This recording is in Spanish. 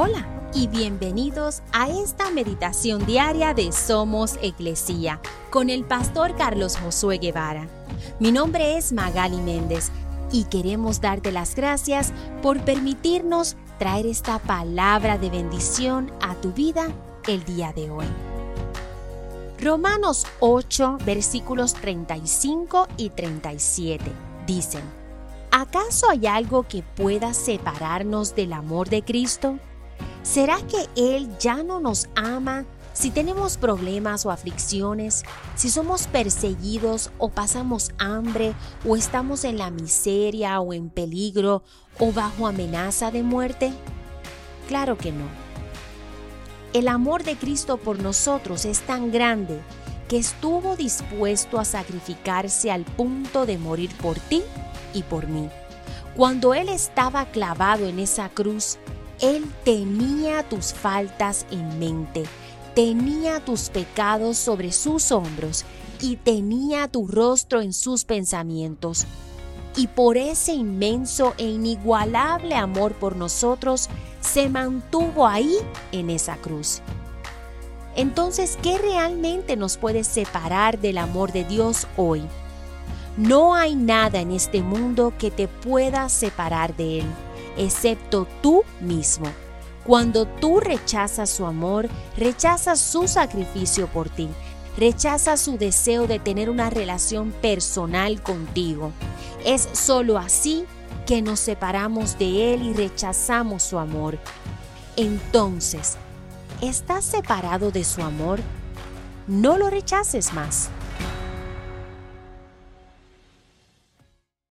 Hola y bienvenidos a esta meditación diaria de Somos Iglesia con el pastor Carlos Josué Guevara. Mi nombre es Magali Méndez y queremos darte las gracias por permitirnos traer esta palabra de bendición a tu vida el día de hoy. Romanos 8 versículos 35 y 37 dicen, ¿acaso hay algo que pueda separarnos del amor de Cristo? ¿Será que Él ya no nos ama si tenemos problemas o aflicciones, si somos perseguidos o pasamos hambre o estamos en la miseria o en peligro o bajo amenaza de muerte? Claro que no. El amor de Cristo por nosotros es tan grande que estuvo dispuesto a sacrificarse al punto de morir por ti y por mí. Cuando Él estaba clavado en esa cruz, él tenía tus faltas en mente, tenía tus pecados sobre sus hombros y tenía tu rostro en sus pensamientos. Y por ese inmenso e inigualable amor por nosotros, se mantuvo ahí en esa cruz. Entonces, ¿qué realmente nos puede separar del amor de Dios hoy? No hay nada en este mundo que te pueda separar de Él excepto tú mismo. Cuando tú rechazas su amor, rechazas su sacrificio por ti, rechazas su deseo de tener una relación personal contigo. Es solo así que nos separamos de Él y rechazamos su amor. Entonces, ¿estás separado de su amor? No lo rechaces más.